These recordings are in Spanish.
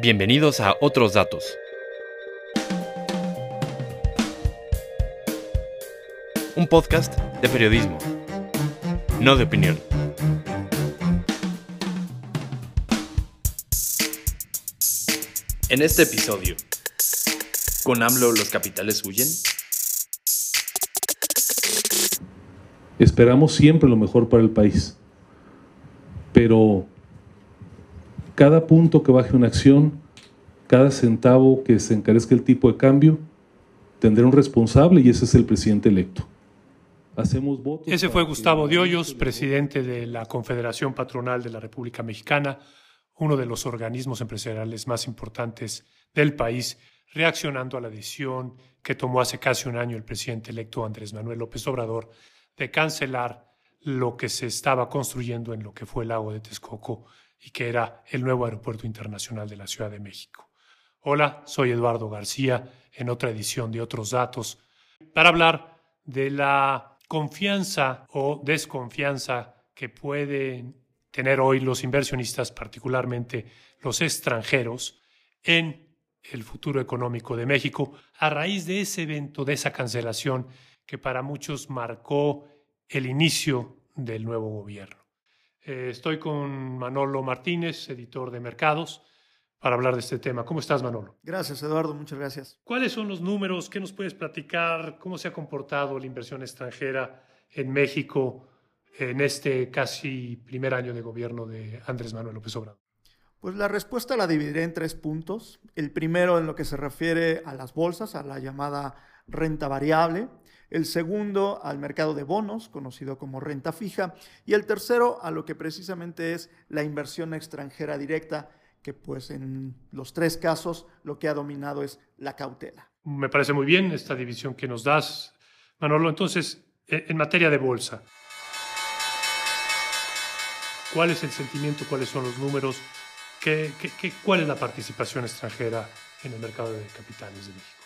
Bienvenidos a Otros Datos. Un podcast de periodismo, no de opinión. En este episodio, ¿con AMLO los capitales huyen? Esperamos siempre lo mejor para el país, pero cada punto que baje una acción, cada centavo que se encarezca el tipo de cambio, tendrá un responsable y ese es el presidente electo. Hacemos votos. Ese fue Gustavo Diollos, presidente de la Confederación Patronal de la República Mexicana, uno de los organismos empresariales más importantes del país, reaccionando a la decisión que tomó hace casi un año el presidente electo Andrés Manuel López Obrador de cancelar lo que se estaba construyendo en lo que fue el lago de Texcoco y que era el nuevo aeropuerto internacional de la Ciudad de México. Hola, soy Eduardo García en otra edición de Otros Datos para hablar de la confianza o desconfianza que pueden tener hoy los inversionistas, particularmente los extranjeros, en el futuro económico de México a raíz de ese evento, de esa cancelación que para muchos marcó el inicio del nuevo gobierno. Eh, estoy con Manolo Martínez, editor de Mercados, para hablar de este tema. ¿Cómo estás, Manolo? Gracias, Eduardo. Muchas gracias. ¿Cuáles son los números? ¿Qué nos puedes platicar? ¿Cómo se ha comportado la inversión extranjera en México en este casi primer año de gobierno de Andrés Manuel López Obrador? Pues la respuesta la dividiré en tres puntos. El primero en lo que se refiere a las bolsas, a la llamada renta variable el segundo al mercado de bonos, conocido como renta fija, y el tercero a lo que precisamente es la inversión extranjera directa, que pues en los tres casos lo que ha dominado es la cautela. Me parece muy bien esta división que nos das, Manolo. Entonces, e, en materia de bolsa, ¿cuál es el sentimiento, cuáles son los números, ¿Qué, cuál es la participación extranjera en el mercado de capitales de México?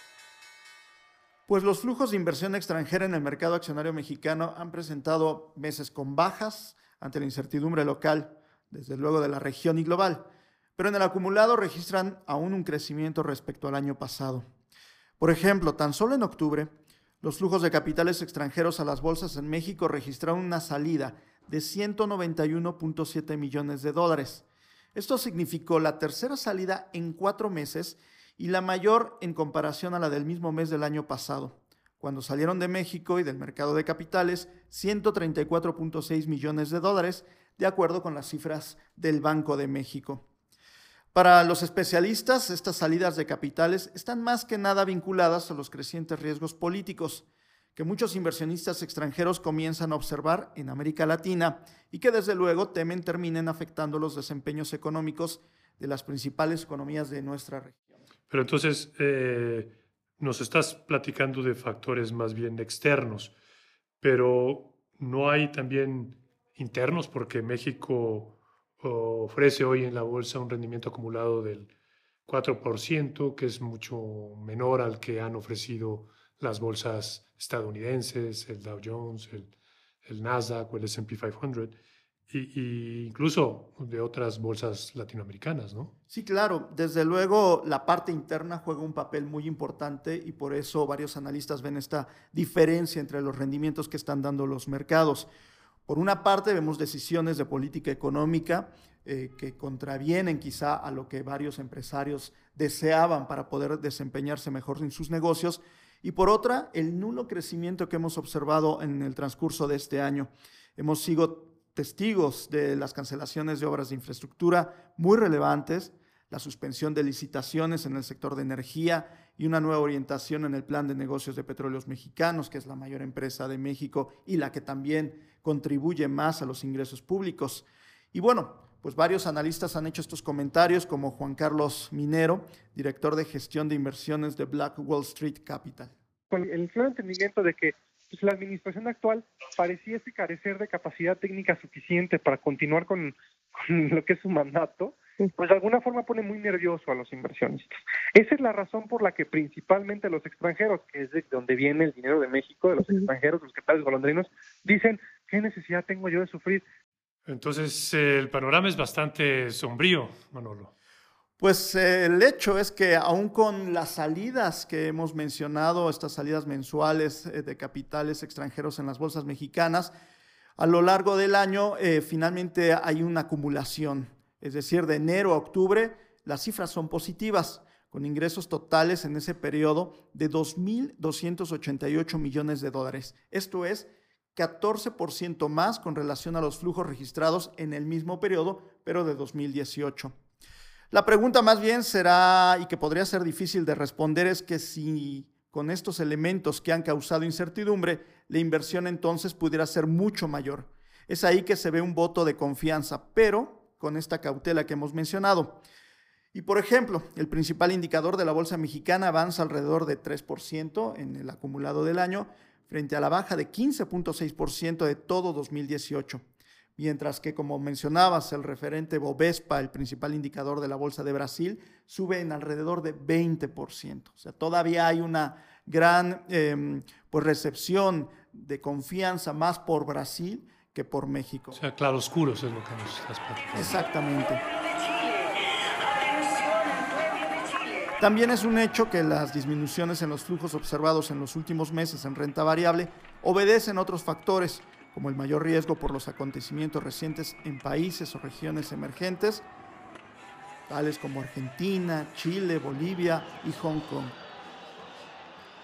Pues los flujos de inversión extranjera en el mercado accionario mexicano han presentado meses con bajas ante la incertidumbre local, desde luego de la región y global, pero en el acumulado registran aún un crecimiento respecto al año pasado. Por ejemplo, tan solo en octubre, los flujos de capitales extranjeros a las bolsas en México registraron una salida de 191.7 millones de dólares. Esto significó la tercera salida en cuatro meses y la mayor en comparación a la del mismo mes del año pasado, cuando salieron de México y del mercado de capitales 134.6 millones de dólares, de acuerdo con las cifras del Banco de México. Para los especialistas, estas salidas de capitales están más que nada vinculadas a los crecientes riesgos políticos que muchos inversionistas extranjeros comienzan a observar en América Latina y que desde luego temen terminen afectando los desempeños económicos de las principales economías de nuestra región. Pero entonces eh, nos estás platicando de factores más bien externos, pero no hay también internos porque México ofrece hoy en la bolsa un rendimiento acumulado del 4%, que es mucho menor al que han ofrecido las bolsas estadounidenses, el Dow Jones, el, el Nasdaq o el SP 500 y, incluso de otras bolsas latinoamericanas, ¿no? Sí, claro. Desde luego la parte interna juega un papel muy importante y por eso varios analistas ven esta diferencia entre los rendimientos que están dando los mercados. Por una parte vemos decisiones de política económica eh, que contravienen quizá a lo que varios empresarios deseaban para poder desempeñarse mejor en sus negocios y por otra el nulo crecimiento que hemos observado en el transcurso de este año. Hemos sido testigos de las cancelaciones de obras de infraestructura muy relevantes, la suspensión de licitaciones en el sector de energía y una nueva orientación en el plan de negocios de petróleos mexicanos, que es la mayor empresa de México y la que también contribuye más a los ingresos públicos. Y bueno, pues varios analistas han hecho estos comentarios, como Juan Carlos Minero, director de gestión de inversiones de Black Wall Street Capital. Con el claro entendimiento de que pues la administración actual pareciese carecer de capacidad técnica suficiente para continuar con, lo que es su mandato, pues de alguna forma pone muy nervioso a los inversionistas. Esa es la razón por la que principalmente los extranjeros, que es de donde viene el dinero de México, de los extranjeros, los capitales golondrinos, dicen, ¿qué necesidad tengo yo de sufrir? Entonces, el panorama es bastante sombrío, Manolo. Pues eh, el hecho es que aún con las salidas que hemos mencionado, estas salidas mensuales eh, de capitales extranjeros en las bolsas mexicanas, a lo largo del año eh, finalmente hay una acumulación. Es decir, de enero a octubre las cifras son positivas, con ingresos totales en ese periodo de 2.288 millones de dólares. Esto es 14% más con relación a los flujos registrados en el mismo periodo, pero de 2018. La pregunta más bien será, y que podría ser difícil de responder, es que si con estos elementos que han causado incertidumbre, la inversión entonces pudiera ser mucho mayor. Es ahí que se ve un voto de confianza, pero con esta cautela que hemos mencionado. Y por ejemplo, el principal indicador de la bolsa mexicana avanza alrededor de 3% en el acumulado del año, frente a la baja de 15.6% de todo 2018 mientras que, como mencionabas, el referente Bovespa, el principal indicador de la Bolsa de Brasil, sube en alrededor de 20%. O sea, todavía hay una gran em, pues, recepción de confianza más por Brasil que por México. O sea, claroscuros es lo que nos estás platicando. Exactamente. También es un hecho que las disminuciones en los flujos observados en los últimos meses en renta variable obedecen a otros factores, como el mayor riesgo por los acontecimientos recientes en países o regiones emergentes, tales como Argentina, Chile, Bolivia y Hong Kong.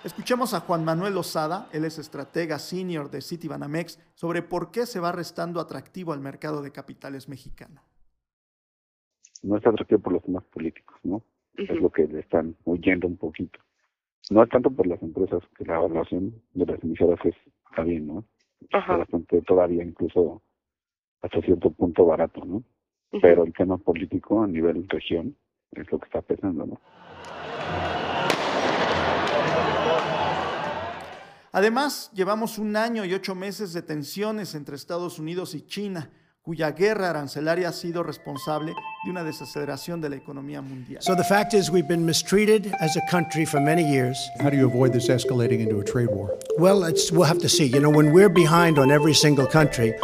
Escuchemos a Juan Manuel Lozada, él es estratega senior de Citibanamex, sobre por qué se va restando atractivo al mercado de capitales mexicano. No es atractivo por los temas políticos, ¿no? Es lo que le están huyendo un poquito. No es tanto por las empresas, que la evaluación de las emisoras es, está bien, ¿no? Bastante todavía incluso hasta cierto punto barato, ¿no? Pero el tema político a nivel región es lo que está pesando, ¿no? Además, llevamos un año y ocho meses de tensiones entre Estados Unidos y China cuya guerra arancelaria ha sido responsable de una desaceleración de la economía mundial. So the fact is we've been mistreated as a country for many years. How do you avoid this escalating into a trade war? Well, it's, we'll have to see. You know, when we're behind on every single country,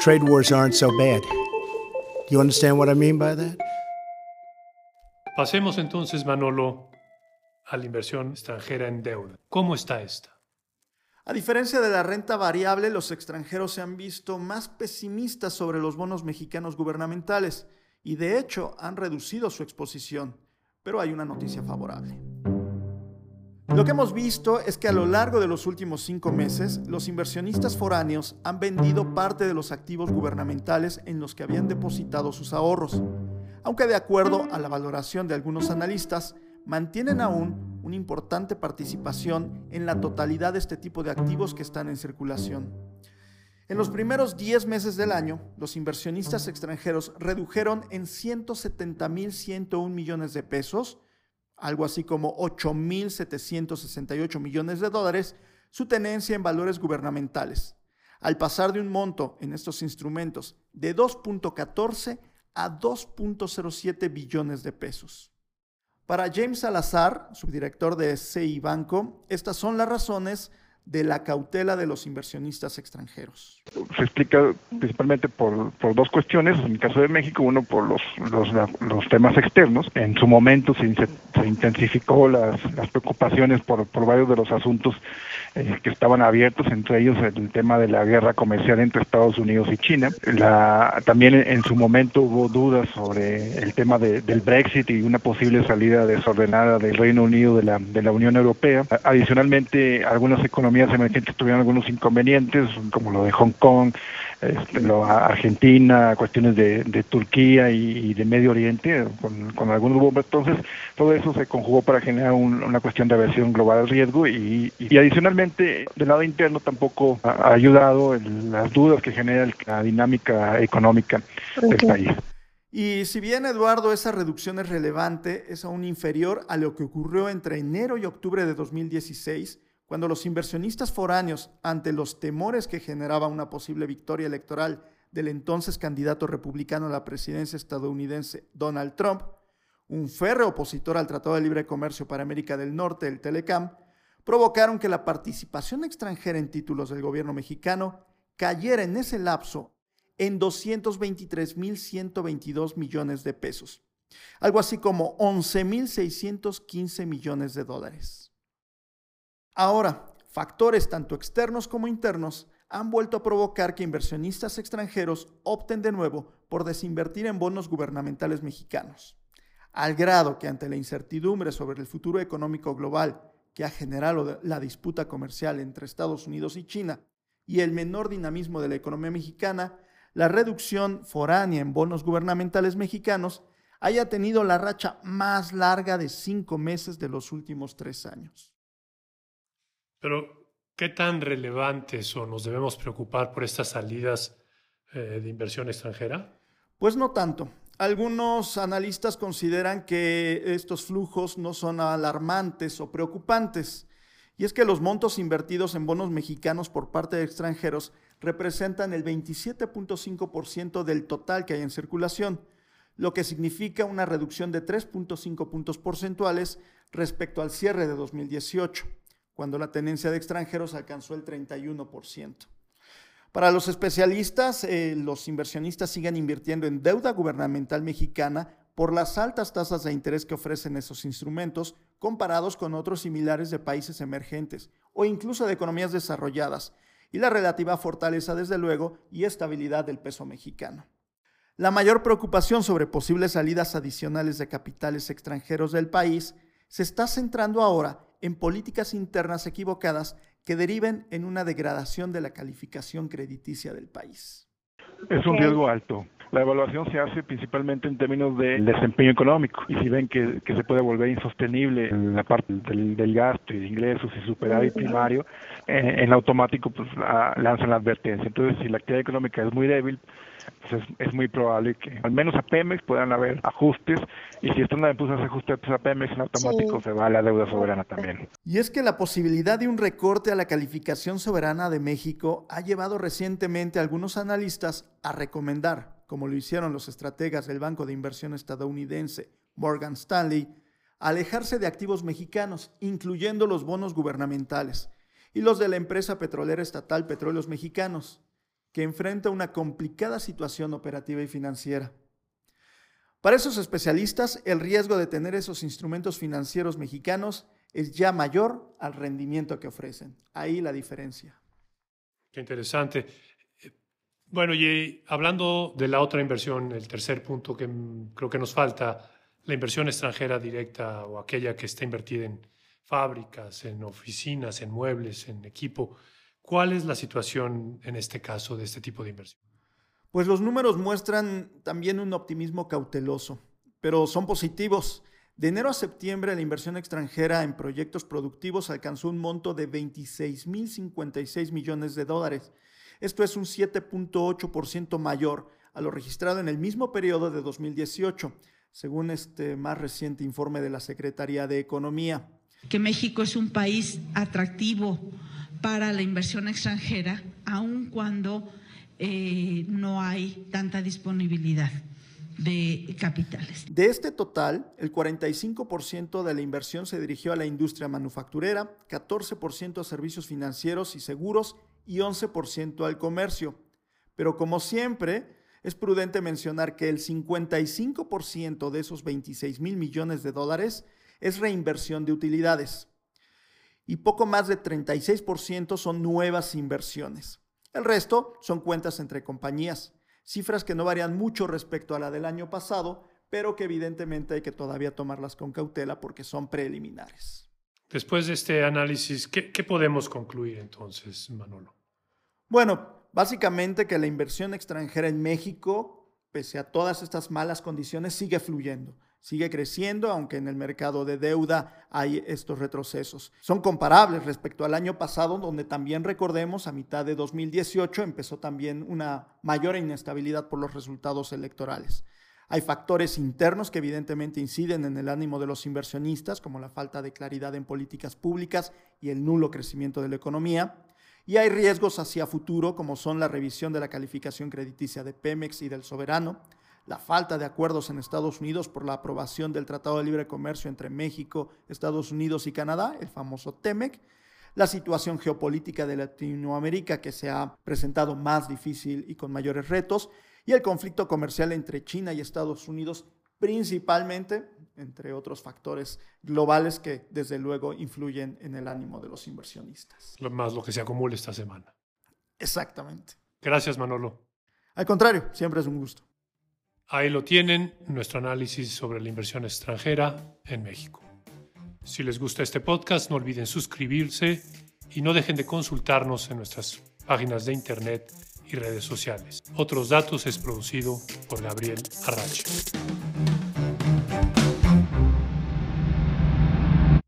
trade wars aren't so bad. Do you understand what I mean by that? Pasemos entonces, Manolo, a la inversión extranjera en deuda. ¿Cómo está esta? A diferencia de la renta variable, los extranjeros se han visto más pesimistas sobre los bonos mexicanos gubernamentales y de hecho han reducido su exposición. Pero hay una noticia favorable. Lo que hemos visto es que a lo largo de los últimos cinco meses, los inversionistas foráneos han vendido parte de los activos gubernamentales en los que habían depositado sus ahorros, aunque de acuerdo a la valoración de algunos analistas, mantienen aún una importante participación en la totalidad de este tipo de activos que están en circulación. En los primeros 10 meses del año, los inversionistas extranjeros redujeron en 170.101 millones de pesos, algo así como 8.768 millones de dólares, su tenencia en valores gubernamentales, al pasar de un monto en estos instrumentos de 2.14 a 2.07 billones de pesos. Para James Salazar, subdirector de CI Banco, estas son las razones de la cautela de los inversionistas extranjeros. Se explica principalmente por, por dos cuestiones. En el caso de México, uno por los, los, los temas externos. En su momento se, se intensificó las, las preocupaciones por, por varios de los asuntos eh, que estaban abiertos, entre ellos el tema de la guerra comercial entre Estados Unidos y China. La, también en su momento hubo dudas sobre el tema de, del Brexit y una posible salida desordenada del Reino Unido de la, de la Unión Europea. Adicionalmente, algunas economías economías emergentes tuvieron algunos inconvenientes, como lo de Hong Kong, este, lo, Argentina, cuestiones de, de Turquía y, de Medio Oriente, con, con algunos bombas. Entonces, todo eso se conjugó para generar una cuestión de aversión global al riesgo y, y, adicionalmente, del lado interno tampoco ha ayudado las dudas que genera la dinámica económica del país. Y si bien, Eduardo, esa reducción es relevante, es aún inferior a lo que ocurrió entre enero y octubre de 2016, cuando los inversionistas foráneos, ante los temores que generaba una posible victoria electoral del entonces candidato republicano a la presidencia estadounidense Donald Trump, un férreo opositor al Tratado de Libre Comercio para América del Norte, el Telecam, provocaron que la participación extranjera en títulos del gobierno mexicano cayera en ese lapso en 223.122 millones de pesos. algo así como 11.615 millones de dólares. Ahora, factores tanto externos como internos han vuelto a provocar que inversionistas extranjeros opten de nuevo por desinvertir en bonos gubernamentales mexicanos, al grado que ante la incertidumbre sobre el futuro económico global que ha generado la disputa comercial entre Estados Unidos y China y el menor dinamismo de la economía mexicana, la reducción foránea en bonos gubernamentales mexicanos haya tenido la racha más larga de cinco meses de los últimos tres años. Pero, ¿qué tan relevantes o nos debemos preocupar por estas salidas eh, de inversión extranjera? Pues no tanto. Algunos analistas consideran que estos flujos no son alarmantes o preocupantes. Y es que los montos invertidos en bonos mexicanos por parte de extranjeros representan el 27.5% del total que hay en circulación, lo que significa una reducción de 3.5 puntos porcentuales respecto al cierre de 2018, cuando la tenencia de extranjeros alcanzó el 31%. Para los especialistas, eh, los inversionistas siguen invirtiendo en deuda gubernamental mexicana por las altas tasas de interés que ofrecen esos instrumentos comparados con otros similares de países emergentes o incluso de economías desarrolladas, y la relativa fortaleza, desde luego, y estabilidad del peso mexicano. La mayor preocupación sobre posibles salidas adicionales de capitales extranjeros del país se está centrando ahora en políticas internas equivocadas que deriven en una degradación de la calificación crediticia del país. Es un riesgo alto. La evaluación se hace principalmente en términos de desempeño económico y si ven que, se puede volver insostenible en la parte del, gasto y de ingresos y superávit primario, eh, en automático pues lanzan la advertencia. Entonces, si la actividad económica es muy débil, pues es, muy probable que al menos a Pemex puedan haber ajustes y si están a ajustes a Pemex en automático se va a la deuda soberana también. Y es que la posibilidad de un recorte a la calificación soberana de México ha llevado recientemente a algunos analistas a recomendar, como lo hicieron los estrategas del Banco de Inversión estadounidense Morgan Stanley, alejarse de activos mexicanos, incluyendo los bonos gubernamentales y los de la empresa petrolera estatal Petróleos Mexicanos, que enfrenta una complicada situación operativa y financiera. Para esos especialistas, el riesgo de tener esos instrumentos financieros mexicanos es ya mayor al rendimiento que ofrecen. Ahí la diferencia. Qué interesante. Bueno, y hablando de la otra inversión, el tercer punto que creo que nos falta, la inversión extranjera directa o aquella que está invertida en fábricas, en oficinas, en muebles, en equipo. ¿Cuál es la situación en este caso de este tipo de inversión? Pues los números muestran también un optimismo cauteloso, pero son positivos. De enero a septiembre, la inversión extranjera en proyectos productivos alcanzó un monto de 26.056 millones de dólares. Esto es un 7.8% mayor a lo registrado en el mismo periodo de 2018, según este más reciente informe de la Secretaría de Economía. Que México es un país atractivo para la inversión extranjera, aun cuando eh, no hay tanta disponibilidad de capitales. De este total, el 45% de la inversión se dirigió a la industria manufacturera, 14% a servicios financieros y seguros y 11% al comercio. Pero como siempre, es prudente mencionar que el 55% de esos 26 mil millones de dólares es reinversión de utilidades y poco más de 36% son nuevas inversiones. El resto son cuentas entre compañías, cifras que no varían mucho respecto a la del año pasado, pero que evidentemente hay que todavía tomarlas con cautela porque son preliminares. Después de este análisis, ¿qué, qué podemos concluir entonces, Manolo? Bueno, básicamente que la inversión extranjera en México, pese a todas estas malas condiciones, sigue fluyendo sigue creciendo, aunque en el mercado de deuda hay estos retrocesos. Son comparables respecto al año pasado, donde también recordemos, a mitad de 2018 empezó también una mayor inestabilidad por los resultados electorales. Hay factores internos que evidentemente inciden en el ánimo de los inversionistas, como la falta de claridad en políticas públicas y el nulo crecimiento de la economía. Y hay riesgos hacia futuro, como son la revisión de la calificación crediticia de Pemex y del soberano, la falta de acuerdos en Estados Unidos por la aprobación del Tratado de Libre Comercio entre México, Estados Unidos y Canadá, el famoso TEMEC, la situación geopolítica de Latinoamérica que se ha presentado más difícil y con mayores retos, y el conflicto comercial entre China y Estados Unidos principalmente entre otros factores globales que desde luego influyen en el ánimo de los inversionistas. Lo más lo que se acumula esta semana. Exactamente. Gracias, Manolo. Al contrario, siempre es un gusto. Ahí lo tienen, nuestro análisis sobre la inversión extranjera en México. Si les gusta este podcast, no olviden suscribirse y no dejen de consultarnos en nuestras páginas de internet y redes sociales. Otros datos es producido por Gabriel Arrache.